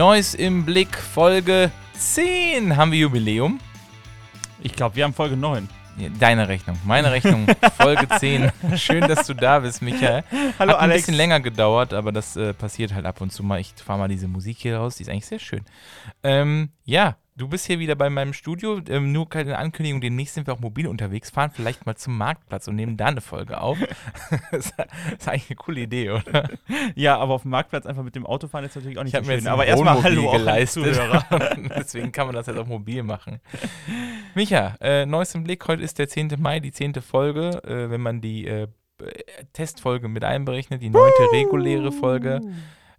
Neues im Blick, Folge 10 haben wir Jubiläum. Ich glaube, wir haben Folge 9. Deine Rechnung, meine Rechnung, Folge 10. Schön, dass du da bist, Michael. Hallo Hat ein Alex. bisschen länger gedauert, aber das äh, passiert halt ab und zu mal. Ich fahre mal diese Musik hier raus, die ist eigentlich sehr schön. Ähm, ja, du bist hier wieder bei meinem Studio. Ähm, nur keine Ankündigung, demnächst sind wir auch mobil unterwegs, fahren vielleicht mal zum Marktplatz und nehmen da eine Folge auf. das ist eigentlich eine coole Idee, oder? Ja, aber auf dem Marktplatz einfach mit dem Auto fahren ist natürlich auch nicht Ich so schön. jetzt Aber erstmal Hallo geleistet. Zuhörer. Deswegen kann man das jetzt auch mobil machen. Micha, äh, neues im Blick. Heute ist der 10. Mai, die 10. Folge. Äh, wenn man die äh, Testfolge mit einberechnet, die neunte reguläre Folge.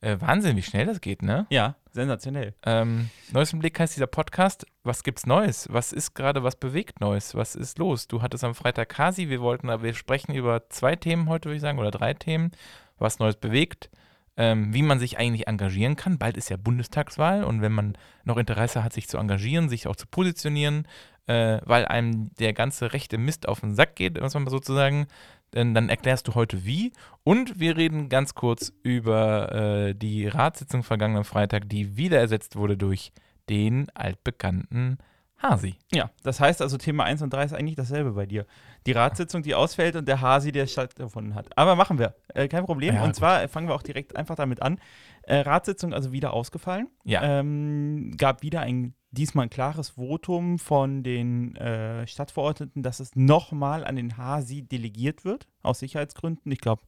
Äh, Wahnsinn, wie schnell das geht, ne? Ja, sensationell. Ähm, neues im Blick heißt dieser Podcast. Was gibt's Neues? Was ist gerade, was bewegt Neues? Was ist los? Du hattest am Freitag Kasi. Wir wollten, wir sprechen über zwei Themen heute, würde ich sagen, oder drei Themen. Was Neues bewegt. Ähm, wie man sich eigentlich engagieren kann. Bald ist ja Bundestagswahl und wenn man noch Interesse hat, sich zu engagieren, sich auch zu positionieren, äh, weil einem der ganze rechte Mist auf den Sack geht, muss man mal sozusagen, dann, dann erklärst du heute wie. Und wir reden ganz kurz über äh, die Ratssitzung vergangenen Freitag, die wieder ersetzt wurde durch den altbekannten Hasi. Ja, das heißt also, Thema 1 und 3 ist eigentlich dasselbe bei dir. Die Ratssitzung, die ausfällt und der Hasi, der stattgefunden hat. Aber machen wir. Äh, kein Problem. Ja, und gut. zwar fangen wir auch direkt einfach damit an. Äh, Ratssitzung also wieder ausgefallen. Ja. Ähm, gab wieder ein diesmal ein klares Votum von den äh, Stadtverordneten, dass es nochmal an den Hasi delegiert wird, aus Sicherheitsgründen. Ich glaube,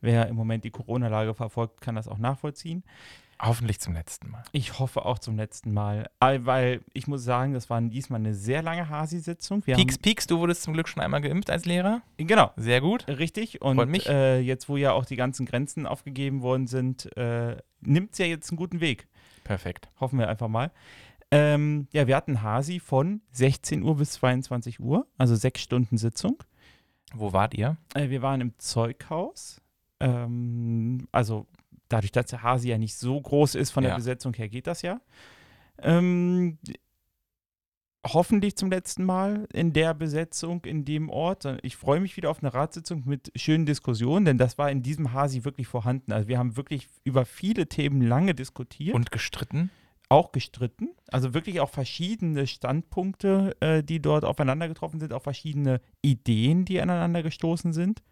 wer im Moment die Corona-Lage verfolgt, kann das auch nachvollziehen. Hoffentlich zum letzten Mal. Ich hoffe auch zum letzten Mal, All- weil ich muss sagen, das war diesmal eine sehr lange Hasi-Sitzung. Pieks, Pieks, du wurdest zum Glück schon einmal geimpft als Lehrer. Genau, Sehr gut. richtig. Freut Und mich. äh, jetzt, wo ja auch die ganzen Grenzen aufgegeben worden sind, äh, nimmt es ja jetzt einen guten Weg. Perfekt. Hoffen wir einfach mal. Ähm, ja, wir hatten Hasi von 16 Uhr bis 22 Uhr, also sechs Stunden Sitzung. Wo wart ihr? Äh, wir waren im Zeughaus. Ähm, also dadurch, dass der Hasi ja nicht so groß ist von der Ja. Besetzung her, geht das ja. Ähm, hoffentlich zum letzten Mal in der Besetzung, in dem Ort. Ich freue mich wieder auf eine Ratssitzung mit schönen Diskussionen, denn das war in diesem Hasi wirklich vorhanden. Also wir haben wirklich über viele Themen lange diskutiert Und gestritten? Auch gestritten. Also wirklich auch verschiedene Standpunkte, äh, die dort aufeinander getroffen sind, auch verschiedene Ideen, die aneinander gestoßen sind.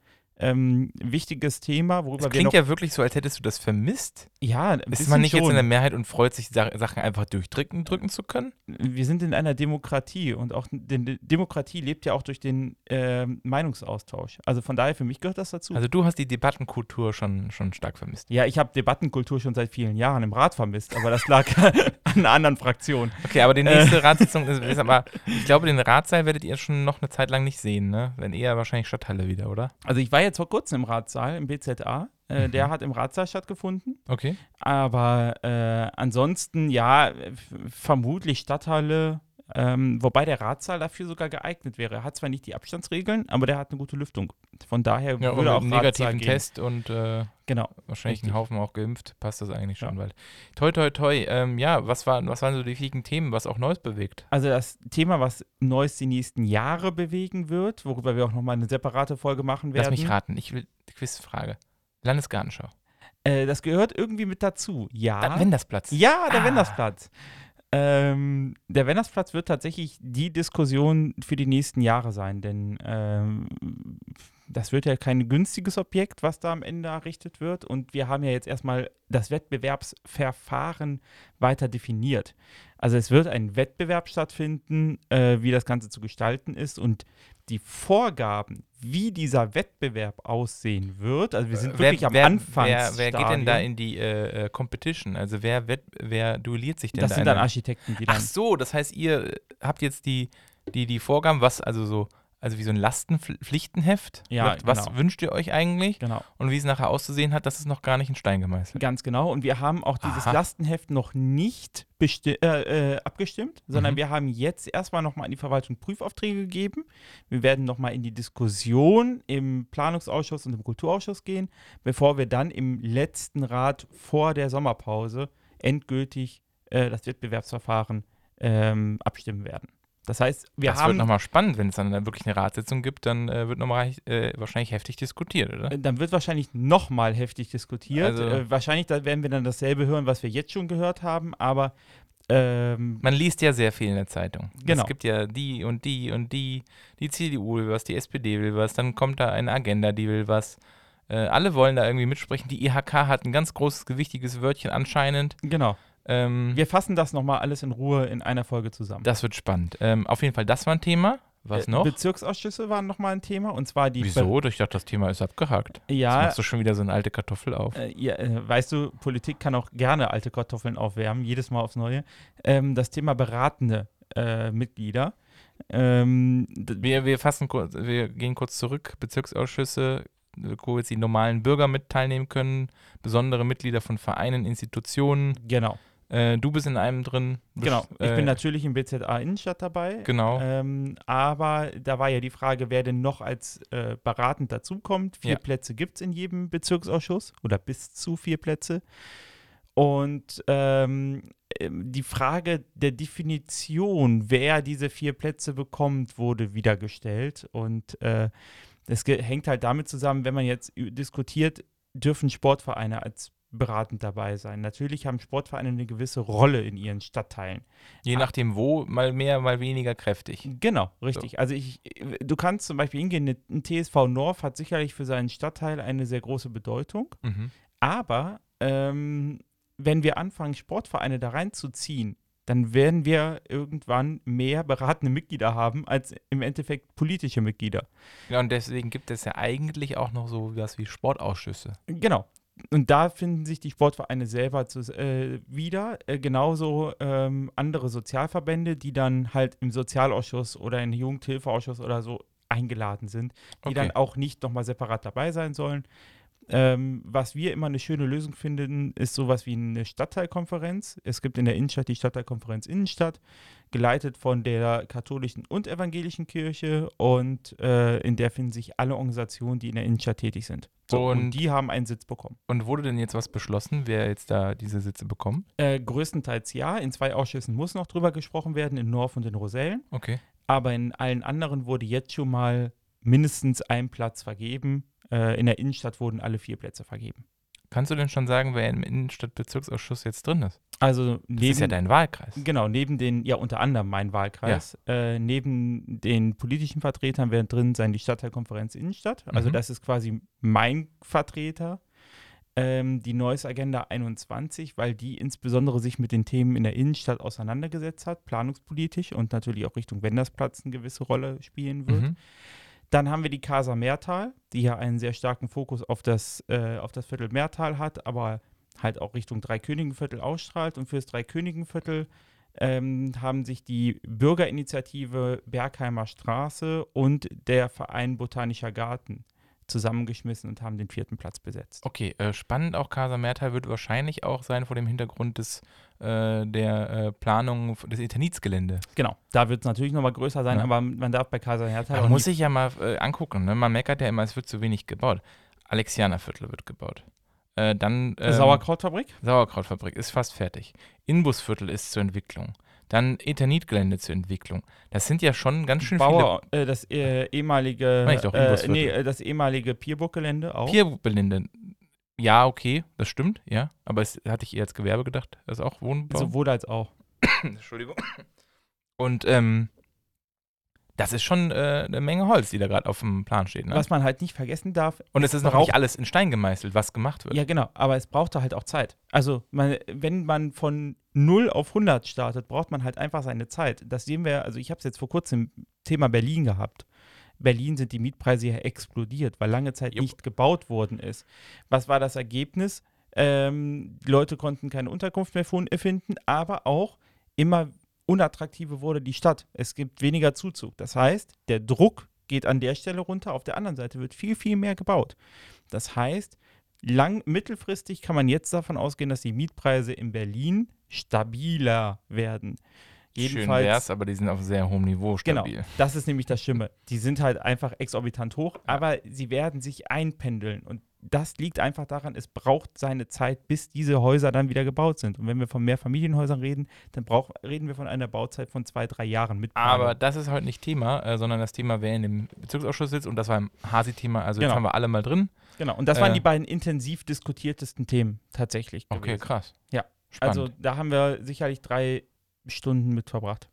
Ähm, wichtiges Thema, worüber Das wir klingt ja wirklich so, als hättest du das vermisst. ja, Ist man nicht jetzt schon. in der Mehrheit und freut sich, Sa Sachen einfach durchdrücken drücken zu können? wir sind in einer Demokratie und auch die Demokratie lebt ja auch durch den ähm, Meinungsaustausch. Also von daher, für mich gehört das dazu. Also du hast die Debattenkultur schon, schon stark vermisst. ja, ich habe Debattenkultur schon seit vielen Jahren im Rat vermisst, aber das lag an einer anderen Fraktion. Okay, aber die nächste Ratssitzung ist, ist aber, ich glaube, den Ratssaal werdet ihr schon noch eine Zeit lang nicht sehen, ne? Wenn eher wahrscheinlich Stadthalle wieder, oder? Also ich war jetzt vor kurzem im Ratssaal, im BZA. Äh, Mhm. Der hat im Ratssaal stattgefunden. Okay. Aber äh, ansonsten, ja, vermutlich Stadthalle, ähm, wobei der Ratssaal dafür sogar geeignet wäre. Er hat zwar nicht die Abstandsregeln, aber der hat eine gute Lüftung. Von daher Ja, würde auch Ratssaal negativen gehen. Test und äh, Genau. wahrscheinlich Richtig. ein Haufen auch geimpft, passt das eigentlich schon Ja. bald. Toi, toi, toi. Ähm, ja, was, war, was waren so die wichtigen Themen, was auch Neues bewegt? Also das Thema, was Neues die nächsten Jahre bewegen wird, worüber wir auch nochmal eine separate Folge machen werden. Lass mich raten, ich will Quizfrage. Landesgartenschau. Äh, das gehört irgendwie mit dazu. Ja. Ah, Wendersplatz. Ja, der Ah. Wendersplatz. Ähm, der Wendersplatz wird tatsächlich die Diskussion für die nächsten Jahre sein, denn ähm, das wird ja kein günstiges Objekt, was da am Ende errichtet wird. Und wir haben ja jetzt erstmal das Wettbewerbsverfahren weiter definiert. Also es wird ein Wettbewerb stattfinden, äh, wie das Ganze zu gestalten ist und die Vorgaben, wie dieser Wettbewerb aussehen wird. Also wir sind wirklich am Anfang. Wer, wer geht denn da in die äh, äh, Competition? Also wer, wer duelliert sich denn Das da? sind in dann Architekten, die dann. Ach so, das heißt, ihr habt jetzt die, die, die Vorgaben, was also so, also wie so ein Lastenpflichtenheft. Ja, Sagt, Was genau. wünscht ihr euch eigentlich? Genau. Und wie es nachher auszusehen hat, das ist noch gar nicht in Stein gemeißelt. Ganz genau. Und wir haben auch dieses Aha. Lastenheft noch nicht äh, äh, abgestimmt, sondern Mhm. wir haben jetzt erstmal nochmal an die Verwaltung Prüfaufträge gegeben. Wir werden nochmal in die Diskussion im Planungsausschuss und im Kulturausschuss gehen, bevor wir dann im letzten Rat vor der Sommerpause endgültig äh, das Wettbewerbsverfahren ähm, abstimmen werden. Das heißt, wir das haben. wird nochmal spannend, wenn es dann wirklich eine Ratssitzung gibt, dann äh, wird nochmal äh, wahrscheinlich heftig diskutiert, oder? Äh, Dann wird wahrscheinlich nochmal heftig diskutiert. Also- äh, wahrscheinlich da werden wir dann dasselbe hören, was wir jetzt schon gehört haben, aber ähm, Man liest ja sehr viel in der Zeitung. Genau. Es gibt ja die und die und die. Die CDU will was, die SPD will was, dann kommt da eine Agenda, die will was. Äh, alle wollen da irgendwie mitsprechen. Die IHK hat ein ganz großes, gewichtiges Wörtchen anscheinend. genau. Ähm, Wir fassen das nochmal alles in Ruhe in einer Folge zusammen. Das wird spannend. Ähm, auf jeden Fall, das war ein Thema. Was Äh, noch? Bezirksausschüsse waren nochmal ein Thema und zwar die. Wieso? Ich dachte, das Thema ist abgehakt. Jetzt Ja, machst du schon wieder so eine alte Kartoffel auf. Äh, ja, äh, weißt du, Politik kann auch gerne alte Kartoffeln aufwärmen, jedes Mal aufs Neue. Ähm, das Thema beratende äh, Mitglieder. Ähm, Wir, wir fassen kurz, wir gehen kurz zurück. Bezirksausschüsse, wo jetzt die normalen Bürger mit teilnehmen können, besondere Mitglieder von Vereinen, Institutionen. genau, Äh, du bist in einem drin. Genau. Ich äh, bin natürlich im BZA Innenstadt dabei. Genau. Ähm, aber da war ja die Frage, wer denn noch als äh, beratend dazukommt. Vier Ja. Plätze gibt es in jedem Bezirksausschuss oder bis zu vier Plätze. Und ähm, ähm, die Frage der Definition, wer diese vier Plätze bekommt, wurde wieder gestellt. Und äh, das ge- hängt halt damit zusammen, wenn man jetzt diskutiert, dürfen Sportvereine als beratend dabei sein. Natürlich haben Sportvereine eine gewisse Rolle in ihren Stadtteilen. Je nachdem wo, mal mehr, mal weniger kräftig. Genau, richtig. Also ich, du kannst zum Beispiel hingehen, ne- ein TSV North hat sicherlich für seinen Stadtteil eine sehr große Bedeutung, Mhm. aber ähm, wenn wir anfangen, Sportvereine da reinzuziehen, dann werden wir irgendwann mehr beratende Mitglieder haben als im Endeffekt politische Mitglieder. Ja, und deswegen gibt es ja eigentlich auch noch so was wie Sportausschüsse. Genau. Und da finden sich die Sportvereine selber zu, äh, wieder. Äh, genauso ähm, andere Sozialverbände, die dann halt im Sozialausschuss oder im Jugendhilfeausschuss oder so eingeladen sind, die Okay. dann auch nicht nochmal separat dabei sein sollen. Ähm, was wir immer eine schöne Lösung finden, ist sowas wie eine Stadtteilkonferenz. Es gibt in der Innenstadt die Stadtteilkonferenz Innenstadt, geleitet von der katholischen und evangelischen Kirche und äh, in der finden sich alle Organisationen, die in der Innenstadt tätig sind. So, und, Und- die haben einen Sitz bekommen. Und wurde denn jetzt was beschlossen, wer jetzt da diese Sitze bekommt? Äh, größtenteils ja. In zwei Ausschüssen muss noch drüber gesprochen werden, in Norf und in Rosellen. Okay. Aber in allen anderen wurde jetzt schon mal mindestens ein Platz vergeben. Äh, in der Innenstadt wurden alle vier Plätze vergeben. Kannst du denn schon sagen, wer im Innenstadtbezirksausschuss jetzt drin ist? Also Das neben, ist ja dein Wahlkreis. genau, neben den, ja unter anderem mein Wahlkreis, äh, neben den politischen Vertretern werden drin sein die Stadtteilkonferenz Innenstadt. Also Mhm. das ist quasi mein Vertreter. Ähm, die Neues Agenda 21, weil die insbesondere sich mit den Themen in der Innenstadt auseinandergesetzt hat, planungspolitisch und natürlich auch Richtung Wendersplatz eine gewisse Rolle spielen wird. Mhm. Dann haben wir die Casa Meertal, die ja einen sehr starken Fokus auf das, äh, auf das Viertel Meertal hat, aber halt auch Richtung Dreikönigenviertel ausstrahlt. Und fürs Dreikönigenviertel ähm, haben sich die Bürgerinitiative Bergheimer Straße und der Verein Botanischer Garten zusammengeschmissen und haben den vierten Platz besetzt. Okay, äh, spannend auch Casa Mertal wird wahrscheinlich auch sein vor dem Hintergrund des, äh, der äh, Planung des Internitsgelände. Genau, da wird es natürlich nochmal größer sein, Ja. aber man darf bei Casa Da auch muss nicht- ich ja mal äh, angucken. Ne? Man meckert ja immer, es wird zu wenig gebaut. Alexianerviertel wird gebaut. Äh, dann ähm, Sauerkrautfabrik? Sauerkrautfabrik ist fast fertig. Inbusviertel ist zur Entwicklung. Dann Eternitgelände zur Entwicklung. Das sind ja schon ganz schön Bauer, äh, das äh, ehemalige, ich doch, äh, nee, äh, das ehemalige Pierburg-Gelände auch. viele Piergelände. Ja, okay, das stimmt, ja. Aber es hatte ich eher als Gewerbe gedacht. Das ist auch Wohnbau. Sowohl als auch. Entschuldigung. Und ähm, das ist schon äh, eine Menge Holz, die da gerade auf dem Plan steht. Ne? Was man halt nicht vergessen darf, Und es ist noch nicht alles in Stein gemeißelt, was gemacht wird. ja genau, aber es braucht da halt auch Zeit. Also man, wenn man von 0 auf 100 startet, braucht man halt einfach seine Zeit. Das sehen wir, also ich habe es jetzt vor kurzem im Thema Berlin gehabt. Berlin sind die Mietpreise ja explodiert, weil lange Zeit Jupp. nicht gebaut worden ist. Was war das Ergebnis? Ähm, die Leute konnten keine Unterkunft mehr finden, aber auch immer unattraktiver wurde die Stadt. Es gibt weniger Zuzug. Das heißt, der Druck geht an der Stelle runter, auf der anderen Seite wird viel, viel mehr gebaut. Das heißt, lang, mittelfristig kann man jetzt davon ausgehen, dass die Mietpreise in Berlin stabiler werden. Schön Jedenfalls, wär's, aber die sind auf sehr hohem Niveau genau, stabil. das ist nämlich das Schlimme. Die sind halt einfach exorbitant hoch, aber sie werden sich einpendeln. Und das liegt einfach daran, es braucht seine Zeit, bis diese Häuser dann wieder gebaut sind. Und wenn wir von Mehrfamilienhäusern reden, dann brauch, reden wir von einer Bauzeit von zwei, drei Jahren mit Aber das ist heute nicht Thema, äh, sondern das Thema, wer in dem Bezirksausschuss sitzt und das war im Hasi-Thema. Also jetzt Genau. haben wir alle mal drin. Genau, und das waren äh, die beiden intensiv diskutiertesten Themen tatsächlich. Okay, gewesen. krass. Ja. Spannend. Also da haben wir sicherlich drei Stunden mit verbracht.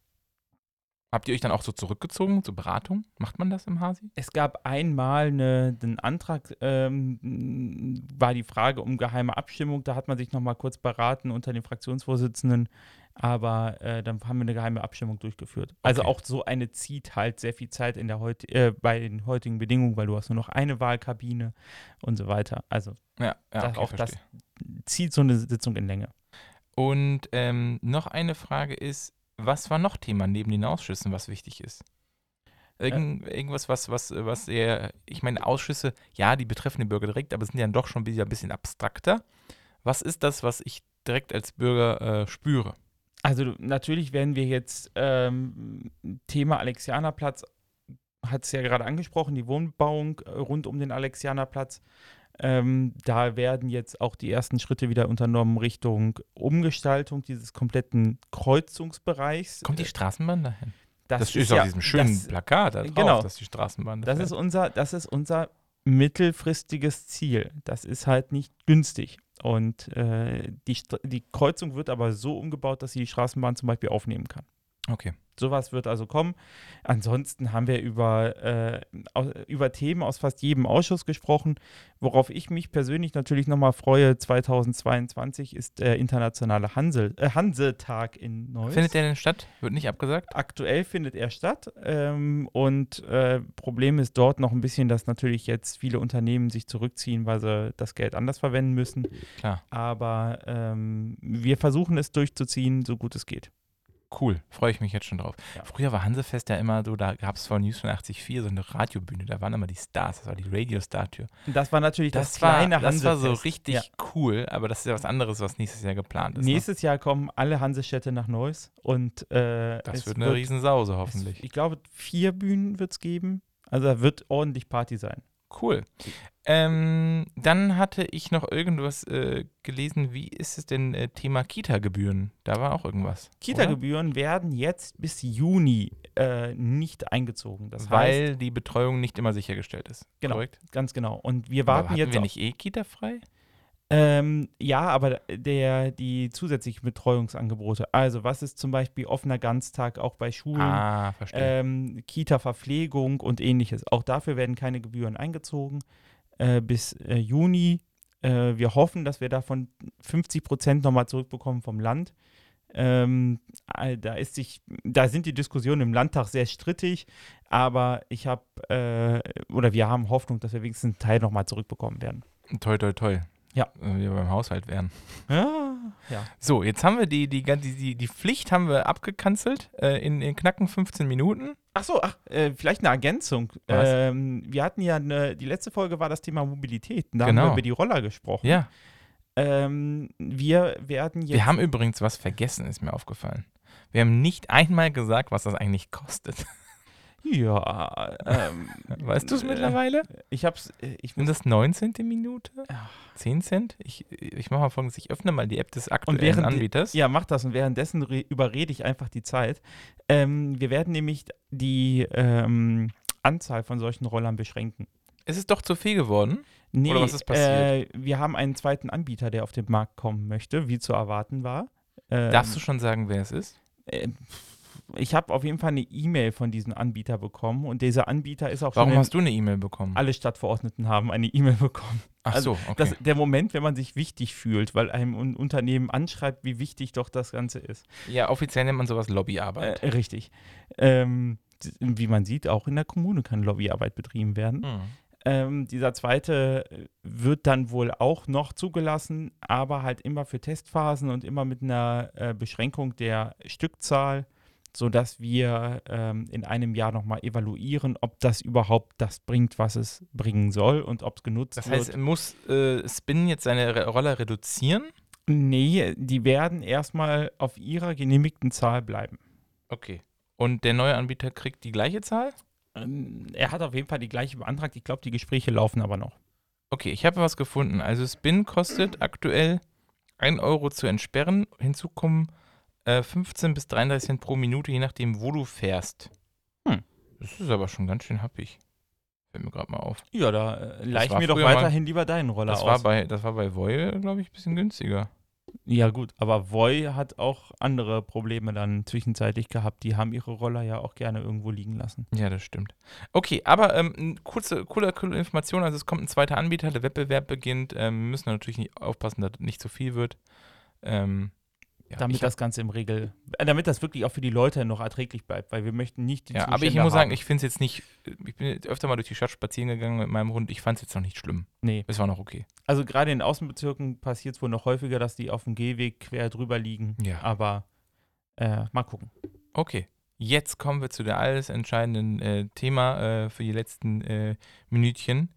Habt ihr euch dann auch so zurückgezogen zur Beratung? Macht man das im Hasi? Es gab einmal eine, einen Antrag, ähm, war die Frage um geheime Abstimmung. Da hat man sich nochmal kurz beraten unter den Fraktionsvorsitzenden. Aber äh, dann haben wir eine geheime Abstimmung durchgeführt. Also Okay. auch so eine zieht halt sehr viel Zeit in der heut, äh, bei den heutigen Bedingungen, weil du hast nur noch eine Wahlkabine und so weiter. Also Ja, ja Das- okay, auch das- verstehe. zieht so eine Sitzung in Länge. Und ähm, noch eine Frage ist, was war noch Thema neben den Ausschüssen, was wichtig ist? Irgend, irgendwas, was, was, was eher, ich meine, Ausschüsse, ja, die betreffen den Bürger direkt, aber sind ja doch schon wieder ein bisschen abstrakter. Was ist das, was ich direkt als Bürger äh, spüre? Also natürlich werden wir jetzt ähm, Thema Alexianerplatz, hat es ja gerade angesprochen, die Wohnbauung äh, rund um den Alexianerplatz. Ähm, da werden jetzt auch die ersten Schritte wieder unternommen Richtung Umgestaltung dieses kompletten Kreuzungsbereichs. Kommt die Straßenbahn dahin? das, Das, ist ist auf ja, diesem schönen das, Plakat da drauf, genau. dass die Straßenbahn da das ist unser, das ist unser mittelfristiges Ziel. Das ist halt nicht günstig. Und äh, die, die Kreuzung wird aber so umgebaut, dass sie die Straßenbahn zum Beispiel aufnehmen kann. Okay. Sowas wird also kommen. Ansonsten haben wir über, äh, über Themen aus fast jedem Ausschuss gesprochen. Worauf ich mich persönlich natürlich nochmal freue, 2022 ist der internationale Hansel, äh, Hansetag in Neuss. Findet der denn statt? Wird nicht abgesagt? Aktuell findet er statt. Ähm, und äh, Problem ist dort noch ein bisschen, dass natürlich jetzt viele Unternehmen sich zurückziehen, weil sie das Geld anders verwenden müssen. Klar. Aber ähm, wir versuchen es durchzuziehen, so gut es geht. Cool, freue ich mich jetzt schon drauf. Ja. Früher war Hansefest ja immer so, da gab es von News 84 so eine Radiobühne, da waren immer die Stars, das war die Radio-Star-Tür. Und das war natürlich das, Das, war, kleine das war so Hansefest. richtig Ja. cool, aber das ist ja was anderes, was nächstes Jahr geplant ist. Ne? Nächstes Jahr kommen alle Hansestädte nach Neuss und äh, Das wird eine Riesensause hoffentlich. Es, ich glaube, vier Bühnen wird es geben. Also da wird ordentlich Party sein. Cool. Ähm, dann hatte ich noch irgendwas äh, gelesen, wie ist es denn äh, Thema Kita-Gebühren? Da war auch irgendwas. Kita-Gebühren werden jetzt bis Juni äh, nicht eingezogen. Das heißt, Weil die Betreuung nicht immer sichergestellt ist. Genau. Korrekt? ganz genau. Und wir Aber warten hatten jetzt wir nicht eh Kita-frei? Ähm, ja, aber der, die zusätzlichen Betreuungsangebote. Also, was ist zum Beispiel offener Ganztag auch bei Schulen? Ah, ähm, Kita-Verpflegung und ähnliches. Auch dafür werden keine Gebühren eingezogen äh, bis äh, Juni. Äh, wir hoffen, dass wir davon 50 Prozent nochmal zurückbekommen vom Land. Ähm, äh, da, ist sich, da sind die Diskussionen im Landtag sehr strittig, aber ich habe äh, oder wir haben Hoffnung, dass wir wenigstens einen Teil nochmal zurückbekommen werden. Toi, toi, toi. Ja. Äh, wir beim Haushalt wären. Ja, ja. So, jetzt haben wir die, die, die, die, Pflicht haben wir abgekanzelt äh, in, in knacken 15 Minuten. Ach so, ach, äh, vielleicht eine Ergänzung. Was? Ähm, wir hatten ja eine, die letzte Folge war das Thema Mobilität. Da haben Genau. wir über die Roller gesprochen. Ja. Ähm, wir werden jetzt. Wir haben übrigens was vergessen, ist mir aufgefallen. Wir haben nicht einmal gesagt, was das eigentlich kostet. Ja, ähm, Weißt du es äh, mittlerweile? Ich hab's. äh, Ich Sind das 19. Minute? Ja. 10 Cent? Ich, ich mache mal folgendes: Ich öffne mal die App des aktuellen während die- Anbieters. ja, mach das und währenddessen re- überrede ich einfach die Zeit. Ähm, wir werden nämlich die ähm, Anzahl von solchen Rollern beschränken. Ist es doch zu viel geworden? Nee, Oder was ist passiert? Äh, wir haben einen zweiten Anbieter, der auf den Markt kommen möchte, wie zu erwarten war. Ähm, Darfst du schon sagen, wer es ist? äh, ich habe auf jeden Fall eine E-Mail von diesem Anbieter bekommen und dieser Anbieter ist auch Warum hast du eine E-Mail bekommen? alle Stadtverordneten haben eine E-Mail bekommen. Ach also so, okay. Das, der Moment, wenn man sich wichtig fühlt, weil einem ein Unternehmen anschreibt, wie wichtig doch das Ganze ist. ja, offiziell nennt man sowas Lobbyarbeit. Äh, richtig. Ähm, wie man sieht, auch in der Kommune kann Lobbyarbeit betrieben werden. Hm. Ähm, dieser zweite äh, wird dann wohl auch noch zugelassen, aber halt immer für Testphasen und immer mit einer äh, Beschränkung der Stückzahl, sodass wir ähm, in einem Jahr nochmal evaluieren, ob das überhaupt das bringt, was es bringen soll und ob es genutzt Das wird. heißt, muss äh, Spin jetzt seine Roller reduzieren? Nee, die werden erstmal auf ihrer genehmigten Zahl bleiben. Okay. Und der neue Anbieter kriegt die gleiche Zahl? Ähm, er hat auf jeden Fall die gleiche beantragt. Ich glaube, die Gespräche laufen aber noch. Okay, ich habe was gefunden. Also Spin kostet aktuell 1 Euro zu entsperren. Hinzu kommen äh, 15 bis 33 Cent pro Minute, je nachdem, wo du fährst. Hm. Das ist aber schon ganz schön happig. Fällt mir gerade mal auf. Ja, da äh, leih ich mir doch früher mal- weiterhin lieber deinen Roller Das aus. war bei, das war bei Voil, glaube ich, ein bisschen günstiger. ja, gut, aber Voy hat auch andere Probleme dann zwischenzeitlich gehabt. Die haben ihre Roller ja auch gerne irgendwo liegen lassen. Ja, das stimmt. Okay, aber ähm, kurze, coole, coole Information. Also es kommt ein zweiter Anbieter, der Wettbewerb beginnt. Ähm, wir müssen natürlich nicht aufpassen, dass nicht zu viel wird. Ähm, ja, damit das Ganze im Regel, äh, damit das wirklich auch für die Leute noch erträglich bleibt, weil wir möchten nicht die Ja, aber ich Zustände muss sagen, haben. ich finde es jetzt nicht, ich bin jetzt öfter mal durch die Stadt spazieren gegangen mit meinem Hund, ich fand es jetzt noch nicht schlimm. Nee, Es war noch okay. also gerade in Außenbezirken passiert es wohl noch häufiger, dass die auf dem Gehweg quer drüber liegen. Ja. Aber äh, mal gucken. Okay, jetzt kommen wir zu der alles entscheidenden äh, Thema äh, für die letzten äh, Minütchen.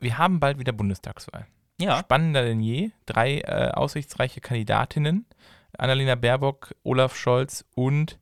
Wir haben bald wieder Bundestagswahl. Ja, Spannender denn je. Drei äh, aussichtsreiche Kandidatinnen. Annalena Baerbock, Olaf Scholz und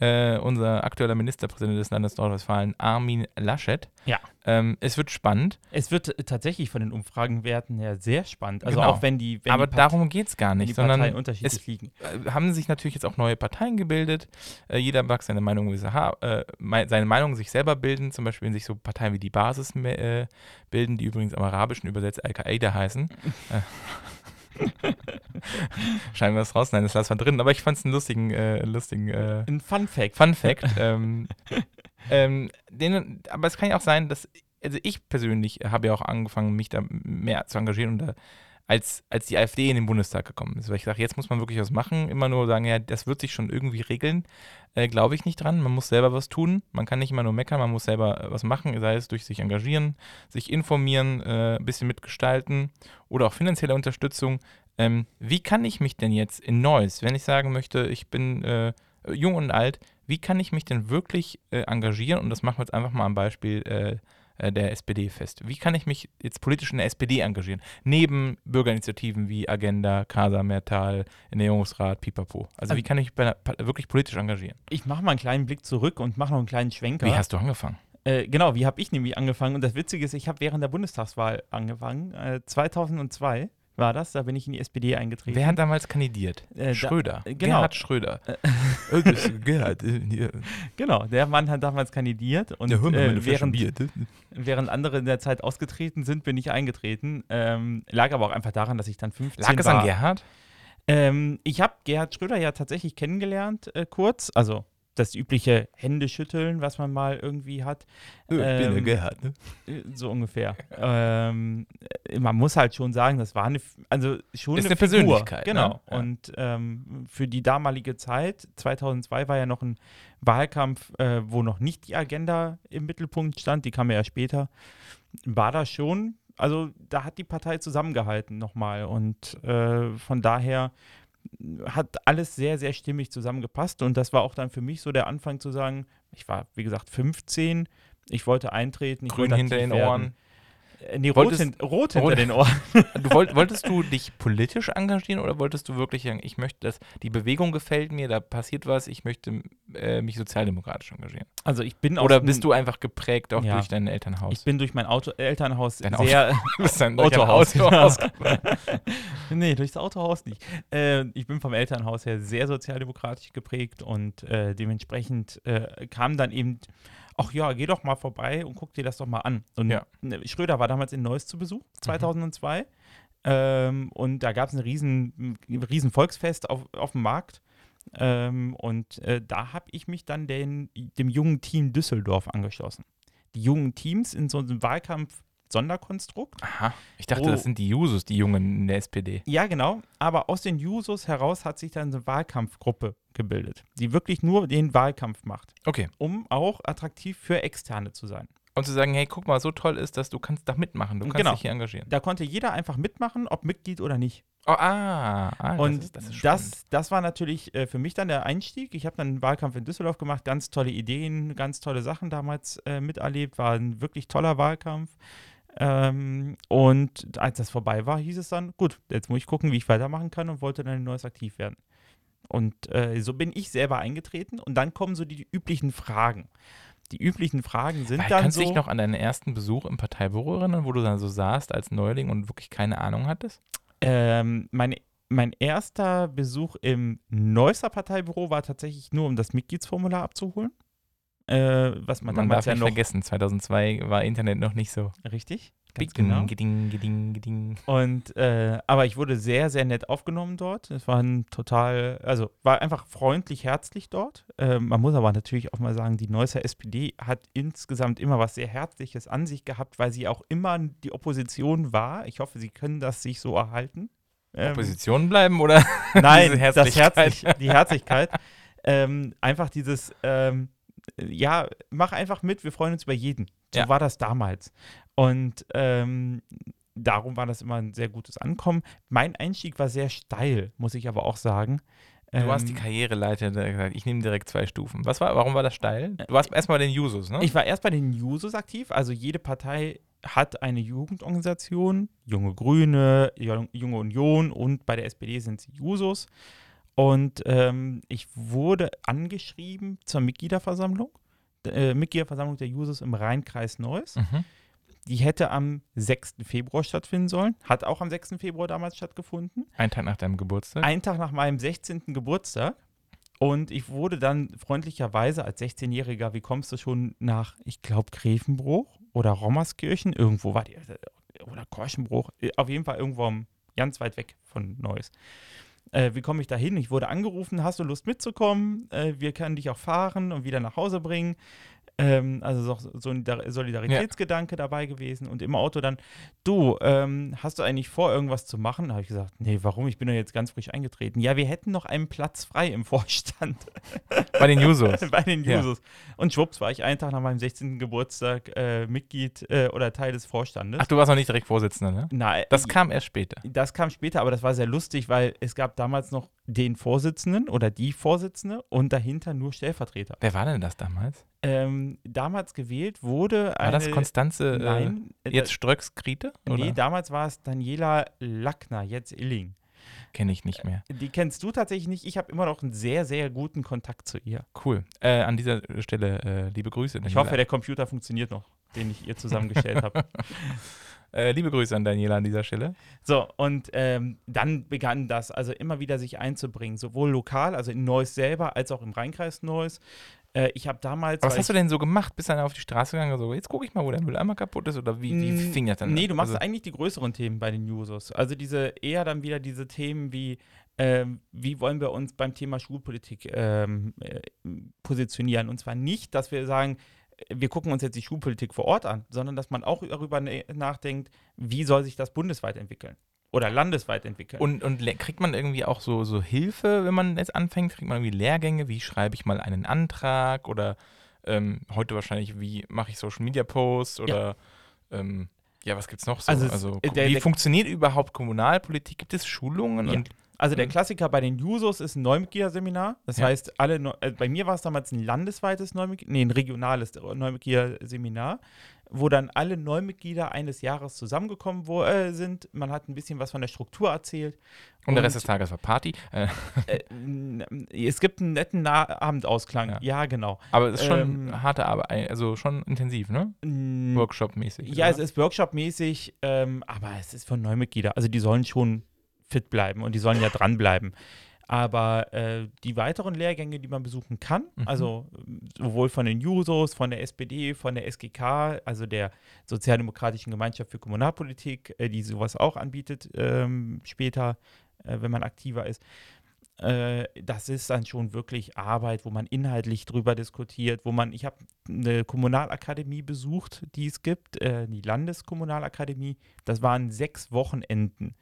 äh, unser aktueller Ministerpräsident des Landes Nordrhein-Westfalen, Armin Laschet. Ja. Ähm, es wird spannend, es wird tatsächlich von den Umfragenwerten her sehr spannend. Also Genau. auch wenn die, wenn aber die, darum geht es gar nicht, sondern unterschiedlich liegen. äh, haben sich natürlich jetzt auch neue Parteien gebildet. Äh, jeder mag seine Meinung, wie sie ha äh, seine Meinung sich selber bilden. Zum Beispiel, wenn sich so Parteien wie die Basis äh, bilden, die übrigens am Arabischen übersetzt Al-Qaida heißen. Scheinen wir das raus? Nein, das lassen wir drin. Aber ich fand es einen lustigen, äh, lustigen äh, Ein Fun Fact. Fun Fact. ähm, ähm, den, aber es kann ja auch sein, dass, also ich persönlich habe ja auch angefangen, mich da mehr zu engagieren und da, als, als die AfD in den Bundestag gekommen ist. Weil ich sage, jetzt muss man wirklich was machen. Immer nur sagen, ja, das wird sich schon irgendwie regeln. Äh, Glaube ich nicht dran. Man muss selber was tun. Man kann nicht immer nur meckern, man muss selber äh, was machen, sei es durch sich engagieren, sich informieren, äh, ein bisschen mitgestalten oder auch finanzielle Unterstützung. Ähm, wie kann ich mich denn jetzt in Neues, wenn ich sagen möchte, ich bin äh, jung und alt, wie kann ich mich denn wirklich äh, engagieren? Und das machen wir jetzt einfach mal am Beispiel äh, der SPD fest. Wie kann ich mich jetzt politisch in der SPD engagieren? Neben Bürgerinitiativen wie Agenda, Casa Mertal, Ernährungsrat, Pipapo. Also wie Also- kann ich mich wirklich politisch engagieren? Ich mache mal einen kleinen Blick zurück und mache noch einen kleinen Schwenker. Wie hast du angefangen? Äh, genau, wie habe ich nämlich angefangen? Und das Witzige ist, ich habe während der Bundestagswahl angefangen. Äh, 2002 war das, da bin ich in die SPD eingetreten. Wer hat damals kandidiert? Äh, da- Schröder. äh, genau. Gerhard Schröder. Äh, Gerhard. äh. Genau, der Mann hat damals kandidiert und Ja, hör mal, äh, während, äh. während andere in der Zeit ausgetreten sind, bin ich eingetreten. Ähm, lag aber auch einfach daran, dass ich dann 15 Lag es war. an Gerhard? Ähm, ich habe Gerhard Schröder ja tatsächlich kennengelernt, äh, kurz. Also das übliche Händeschütteln, was man mal irgendwie hat. Äh, bin Ähm, Gerhard. Ne? Äh, So ungefähr. ähm, äh, man muss halt schon sagen, das war eine, also schon Ist eine, eine Figur. Persönlichkeit, ne? Genau. Ja. Und ähm, für die damalige Zeit, 2002 war ja noch ein Wahlkampf, äh, wo noch nicht die Agenda im Mittelpunkt stand, die kam ja später, war das schon, also da hat die Partei zusammengehalten nochmal und äh, von daher hat alles sehr, sehr stimmig zusammengepasst und das war auch dann für mich so der Anfang zu sagen, ich war, wie gesagt, 15, ich wollte eintreten. Ich Grün wollte hinter den werden. Ohren. Äh, nee, rot, Wolltest- hin, rot hinter Rot- den Ohren. Du wollt, wolltest du dich politisch engagieren oder wolltest du wirklich sagen, ich möchte das, die Bewegung gefällt mir, da passiert was, ich möchte äh, mich sozialdemokratisch engagieren? Also ich bin Oder bist du einfach geprägt auch Ja. durch dein Elternhaus? Ich bin durch mein Auto, Elternhaus Dein sehr. Du bist ein, durch ein Autohaus. Autohaus. nee, durchs Autohaus nicht. Äh, ich bin vom Elternhaus her sehr sozialdemokratisch geprägt und äh, dementsprechend äh, kam dann eben, ach ja, geh doch mal vorbei und guck dir das doch mal an. Und Ja. ne, Schröder war damals in Neuss zu Besuch, 2002. Ähm, und da gab es ein riesen, riesen Volksfest auf, auf dem Markt. Ähm, und äh, da habe ich mich dann den, dem jungen Team Düsseldorf angeschlossen. Die jungen Teams in so einem Wahlkampf-Sonderkonstrukt. Aha, ich dachte, Oh. das sind die Jusos, die Jungen in der SPD. Ja, genau. Aber aus den Jusos heraus hat sich dann eine Wahlkampfgruppe gebildet, die wirklich nur den Wahlkampf macht, Okay. um auch attraktiv für Externe zu sein. Und zu sagen, hey, guck mal, so toll ist das, du kannst da mitmachen, du kannst Genau. dich hier engagieren. Da konnte jeder einfach mitmachen, ob Mitglied oder nicht. Oh, ah, ah Und das ist, das, ist das, das, war natürlich äh, für mich dann der Einstieg. Ich habe dann einen Wahlkampf in Düsseldorf gemacht, ganz tolle Ideen, ganz tolle Sachen damals äh, miterlebt, war ein wirklich toller Wahlkampf. Ähm, und als das vorbei war, hieß es dann, gut, jetzt muss ich gucken, wie ich weitermachen kann und wollte dann in Neues aktiv werden. Und äh, so bin ich selber eingetreten und dann kommen so die, üblichen Fragen. Die üblichen Fragen sind Weil, dann kannst du so. dich noch an deinen ersten Besuch im Parteibüro erinnern, wo du dann so saßt als Neuling und wirklich keine Ahnung hattest? Ähm, mein, mein erster Besuch im Neusser Parteibüro war tatsächlich nur, um das Mitgliedsformular abzuholen. Äh, was man, Man damals darf ja nicht noch. vergessen, 2002 war Internet noch nicht so. Richtig? Ganz Geding, genau. geding, geding, geding. Und äh, aber ich wurde sehr, sehr nett aufgenommen dort. Es war ein total, also war einfach freundlich, herzlich dort. Ähm, man muss aber natürlich auch mal sagen, die Neusser SPD hat insgesamt immer was sehr Herzliches an sich gehabt, weil sie auch immer die Opposition war. Ich hoffe, sie können das sich so erhalten. Ähm, Opposition bleiben oder? Nein, das. Herzlich, die Herzlichkeit. ähm, einfach dieses, ähm, ja, mach einfach mit, wir freuen uns über jeden. So Ja. war das damals. Und ähm, darum war das immer ein sehr gutes Ankommen. Mein Einstieg war sehr steil, muss ich aber auch sagen. Du warst die Ähm, Karriereleiter, gesagt, ich nehme direkt zwei Stufen. Was war, warum war das steil? Du warst erstmal bei den Jusos, ne? Ich war erst bei den Jusos aktiv, also jede Partei hat eine Jugendorganisation, Junge Grüne, Jung- Junge Union und bei der SPD sind es Jusos. Und ähm, ich wurde angeschrieben zur Mitgliederversammlung, äh, Mitgliederversammlung der Jusos im Rheinkreis Neuss. mhm. Die hätte am 6. Februar stattfinden sollen, hat auch am 6. Februar damals stattgefunden. Ein Tag nach deinem Geburtstag. Einen Tag nach meinem 16. Geburtstag. Und ich wurde dann freundlicherweise als 16-Jähriger, wie kommst du schon nach, ich glaube, Grevenbruch oder Rommerskirchen? Irgendwo war die, oder Korschenbruch, äh, auf jeden Fall irgendwo ganz weit weg von Neuss. Äh, wie komme ich da hin? Ich wurde angerufen, hast du Lust mitzukommen? Äh, wir können dich auch fahren und wieder nach Hause bringen. Ähm, also so, so ein Dar- Solidaritätsgedanke dabei gewesen und im Auto dann, du, ähm, hast du eigentlich vor, irgendwas zu machen? Da habe ich gesagt, nee, warum? Ich bin ja jetzt ganz frisch eingetreten. Ja, wir hätten noch einen Platz frei im Vorstand Bei den Jusos. bei den Ja. Jusos. Und schwupps war ich einen Tag nach meinem 16. Geburtstag äh, Mitglied äh, oder Teil des Vorstandes. Ach, du warst noch nicht direkt Vorsitzender, ne? Na, Das kam erst später. das kam später, aber das war sehr lustig, weil es gab damals noch den Vorsitzenden oder die Vorsitzende und dahinter nur Stellvertreter. Wer war denn das damals? Ähm, damals gewählt wurde War eine. das Konstanze, Nein, äh, äh, jetzt Ströcks-Kriete? Nee, damals war es Daniela Lackner, jetzt Illing. Kenne ich nicht mehr. Die kennst du tatsächlich nicht. Ich habe immer noch einen sehr, sehr guten Kontakt zu ihr. Cool. Äh, an dieser Stelle äh, liebe Grüße. Ich hoffe, der Computer funktioniert noch, den ich ihr zusammengestellt habe. äh, liebe Grüße an Daniela an dieser Stelle. So, und ähm, dann begann das, also immer wieder sich einzubringen, sowohl lokal, also in Neuss selber, als auch im Rheinkreis Neuss. Äh, ich habe damals. Aber was hast du denn so gemacht? Bist dann auf die Straße gegangen, so, jetzt gucke ich mal, wo der Mülleimer kaputt ist? Oder wie, wie Mm, fing das dann Nee, an? du machst Also, eigentlich die größeren Themen bei den Jusos. Also diese eher dann wieder diese Themen wie, ähm, wie wollen wir uns beim Thema Schulpolitik ähm, äh, positionieren? Und zwar nicht, dass wir sagen, wir gucken uns jetzt die Schulpolitik vor Ort an, sondern dass man auch darüber ne- nachdenkt, wie soll sich das bundesweit entwickeln oder landesweit entwickeln. Und, und kriegt man irgendwie auch so, so Hilfe, wenn man jetzt anfängt? Kriegt man irgendwie Lehrgänge? Wie schreibe ich mal einen Antrag? Oder ähm, heute wahrscheinlich, wie mache ich Social Media Posts? Oder ähm, ja, was gibt es noch so? Also Also, äh, der- wie der- funktioniert überhaupt Kommunalpolitik? Gibt es Schulungen? Ja. Und Also der Mhm. Klassiker bei den Jusos ist ein Neumitgliederseminar. Das Ja. heißt, alle Neu äh, bei mir war es damals ein landesweites Neumitglied, nee, ein regionales Neumitgliederseminar, wo dann alle Neumitglieder eines Jahres zusammengekommen wo, äh, sind. Man hat ein bisschen was von der Struktur erzählt. und der Rest des Tages war Party. Äh, äh, es gibt einen netten Na Abendausklang. Ja. Ja, genau. aber es ist schon Ähm, harte Arbeit, also schon intensiv, ne? Workshop-mäßig. Ja, oder? es ist Workshop-mäßig, ähm, aber es ist für Neumitglieder. Also die sollen schon fit bleiben und die sollen ja dranbleiben. Aber äh, die weiteren Lehrgänge, die man besuchen kann, Mhm. also sowohl von den Jusos, von der SPD, von der SGK, also der Sozialdemokratischen Gemeinschaft für Kommunalpolitik, äh, die sowas auch anbietet ähm, später, äh, wenn man aktiver ist, äh, das ist dann schon wirklich Arbeit, wo man inhaltlich drüber diskutiert, wo man, ich habe eine Kommunalakademie besucht, die es gibt, äh, die Landeskommunalakademie. Das waren sechs Wochenenden,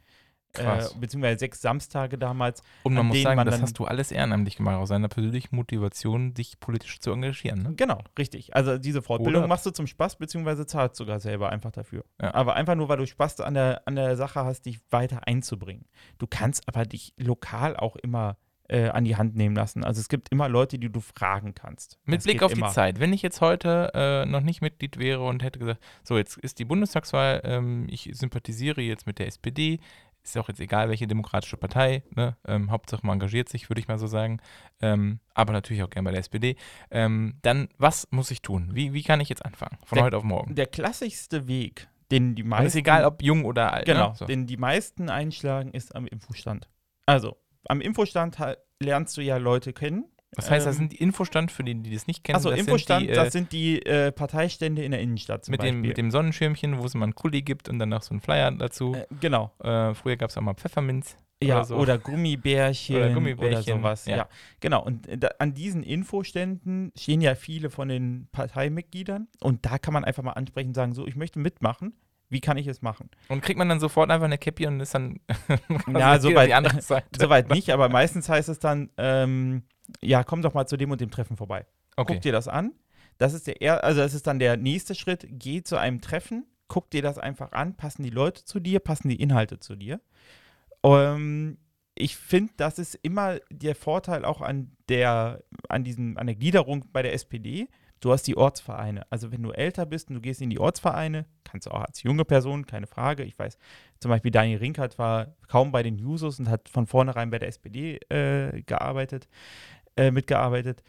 Krass. äh, beziehungsweise sechs Samstage damals. Und man an muss sagen, man das hast du alles ehrenamtlich gemacht, aus seiner persönlichen Motivation, dich politisch zu engagieren. Ne? Genau, richtig. Also diese Fortbildung Oder- machst du zum Spaß, beziehungsweise zahlst sogar selber einfach dafür. Ja. Aber einfach nur, weil du Spaß an der, an der Sache hast, dich weiter einzubringen. Du kannst aber dich lokal auch immer äh, an die Hand nehmen lassen. Also es gibt immer Leute, die du fragen kannst. Mit Das Blick auf immer. die Zeit, wenn ich jetzt heute äh, noch nicht Mitglied wäre und hätte gesagt, so jetzt ist die Bundestagswahl, ähm, ich sympathisiere jetzt mit der SPD, ist ja auch jetzt egal, welche demokratische Partei, ne? ähm, Hauptsache man engagiert sich, würde ich mal so sagen, ähm, aber natürlich auch gerne bei der SPD. Ähm, dann, was muss ich tun? Wie, wie kann ich jetzt anfangen, von Der- heute auf morgen? Der klassischste Weg, den die Und meisten. ist egal, ob jung oder alt. Genau, Ne? So. den die meisten einschlagen, ist am Infostand. Also, am Infostand lernst du ja Leute kennen. Das heißt, das ähm, sind die Infostand für die, die das nicht kennen. Achso, Infostand, sind die, äh, das sind die äh, Parteistände in der Innenstadt zum mit, dem, Beispiel. mit dem Sonnenschirmchen, wo es immer einen Kuli gibt und dann noch so einen Flyer dazu. äh, genau. Äh, früher gab es auch mal Pfefferminz. Ja, oder so. oder Gummibärchen Oder oder, Gummibärchen, sowas. ja. Ja. genau. Und äh, da, an diesen Infoständen stehen ja viele von den Parteimitgliedern und da kann man einfach mal ansprechen und sagen, so, ich möchte mitmachen. Wie kann ich es machen? Und kriegt man dann sofort einfach eine Käppi und ist dann Ja, so weit-. Soweit nicht, aber meistens heißt es dann, ähm, ja, komm doch mal zu dem und dem Treffen vorbei. Okay. Guck dir das an. Das ist der er also das ist dann der nächste Schritt. Geh zu einem Treffen, guck dir das einfach an, passen die Leute zu dir, passen die Inhalte zu dir. Ähm, ich finde, das ist immer der Vorteil auch an der, an diesem, an der Gliederung bei der SPD. Du hast die Ortsvereine. Also wenn du älter bist und du gehst in die Ortsvereine, kannst du auch als junge Person, keine Frage. Ich weiß, zum Beispiel Daniel Rinkert war kaum bei den Jusos und hat von vornherein bei der SPD äh, gearbeitet, äh, mitgearbeitet.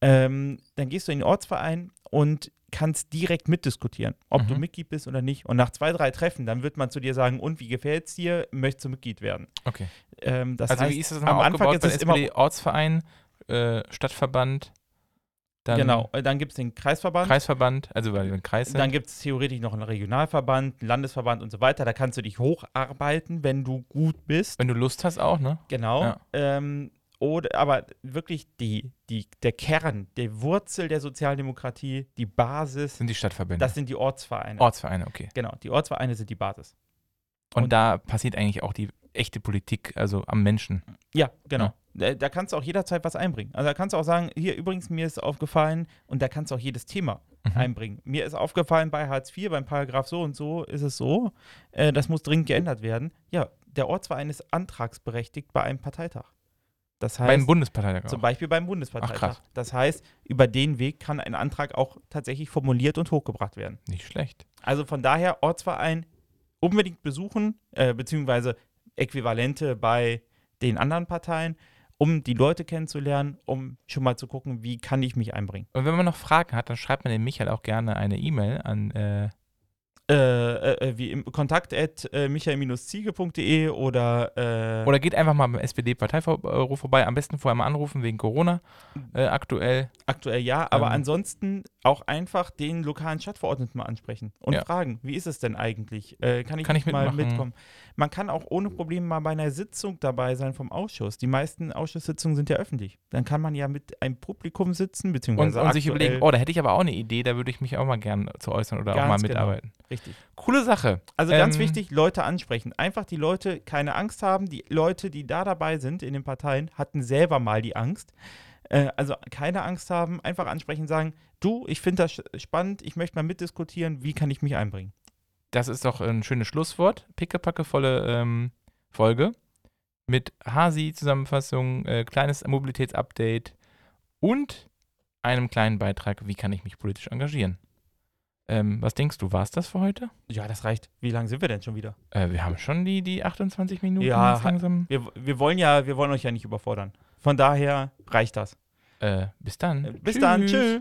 Ähm, dann gehst du in den Ortsverein und kannst direkt mitdiskutieren, ob du Mhm. Mitglied bist oder nicht. Und nach zwei, drei Treffen, dann wird man zu dir sagen, und wie gefällt es dir? Möchtest du Mitglied werden? okay. Ähm, das also heißt, wie ist das am Anfang ist es immer? Ortsverein, äh, Stadtverband, dann genau. äh, Dann gibt es den Kreisverband. Kreisverband, also weil wir ein Kreis sind. Dann gibt es theoretisch noch einen Regionalverband, einen Landesverband und so weiter. Da kannst du dich hocharbeiten, wenn du gut bist. Wenn du Lust hast auch, ne? Genau. Ja. Ähm, oder, aber wirklich die, die, der Kern, die Wurzel der Sozialdemokratie, die Basis, Sind die Stadtverbände. das sind die Ortsvereine. Ortsvereine, okay. Genau, die Ortsvereine sind die Basis. Und, Und- da passiert eigentlich auch die echte Politik, also am Menschen. Ja, genau. Da, da kannst du auch jederzeit was einbringen. Also da kannst du auch sagen, hier übrigens, mir ist aufgefallen, und da kannst du auch jedes Thema Mhm. einbringen. Mir ist aufgefallen, bei Hartz IV, beim Paragraph so und so ist es so, äh, das muss dringend geändert werden. Ja, der Ortsverein ist antragsberechtigt bei einem Parteitag. Das heißt, Beim Bundesparteitag Zum auch. Beispiel beim Bundesparteitag. Ach, krass. Das heißt, über den Weg kann ein Antrag auch tatsächlich formuliert und hochgebracht werden. Nicht schlecht. Also von daher Ortsverein unbedingt besuchen, äh, beziehungsweise Äquivalente bei den anderen Parteien, um die Leute kennenzulernen, um schon mal zu gucken, wie kann ich mich einbringen. Und wenn man noch Fragen hat, dann schreibt man dem Michael auch gerne eine E-Mail an äh, Äh, äh, wie im Kontakt at äh, michael-ziege.de oder, äh, oder geht einfach mal beim SPD-Parteibüro vorbei. Am besten vorher mal anrufen wegen Corona äh, aktuell. aktuell ja, aber Ähm. ansonsten auch einfach den lokalen Stadtverordneten mal ansprechen und Ja. fragen, wie ist es denn eigentlich? Äh, kann ich, Kann nicht ich mal mitkommen? Man kann auch ohne Probleme mal bei einer Sitzung dabei sein vom Ausschuss. Die meisten Ausschusssitzungen sind ja öffentlich. Dann kann man ja mit einem Publikum sitzen, Und, beziehungsweise und sich aktuell- überlegen, oh, da hätte ich aber auch eine Idee, da würde ich mich auch mal gerne zu äußern oder auch mal genau. mitarbeiten. Richtig. Coole Sache. Also ganz Ähm, wichtig, Leute ansprechen. Einfach die Leute keine Angst haben. Die Leute, die da dabei sind in den Parteien, hatten selber mal die Angst. Äh, also keine Angst haben, einfach ansprechen, sagen, du, ich finde das spannend, ich möchte mal mitdiskutieren, wie kann ich mich einbringen? Das ist doch ein schönes Schlusswort. Pickepackevolle ähm, Folge mit Hasi-Zusammenfassung, äh, kleines Mobilitätsupdate und einem kleinen Beitrag, wie kann ich mich politisch engagieren. Ähm, was denkst du, war es das für heute? Ja, das reicht. Wie lange sind wir denn schon wieder? Äh, wir haben schon die, die 28 Minuten Ja, langsam. Wir, wir wollen ja, wir wollen euch ja nicht überfordern. Von daher reicht das. Äh, bis dann. Bis dann, tschüss.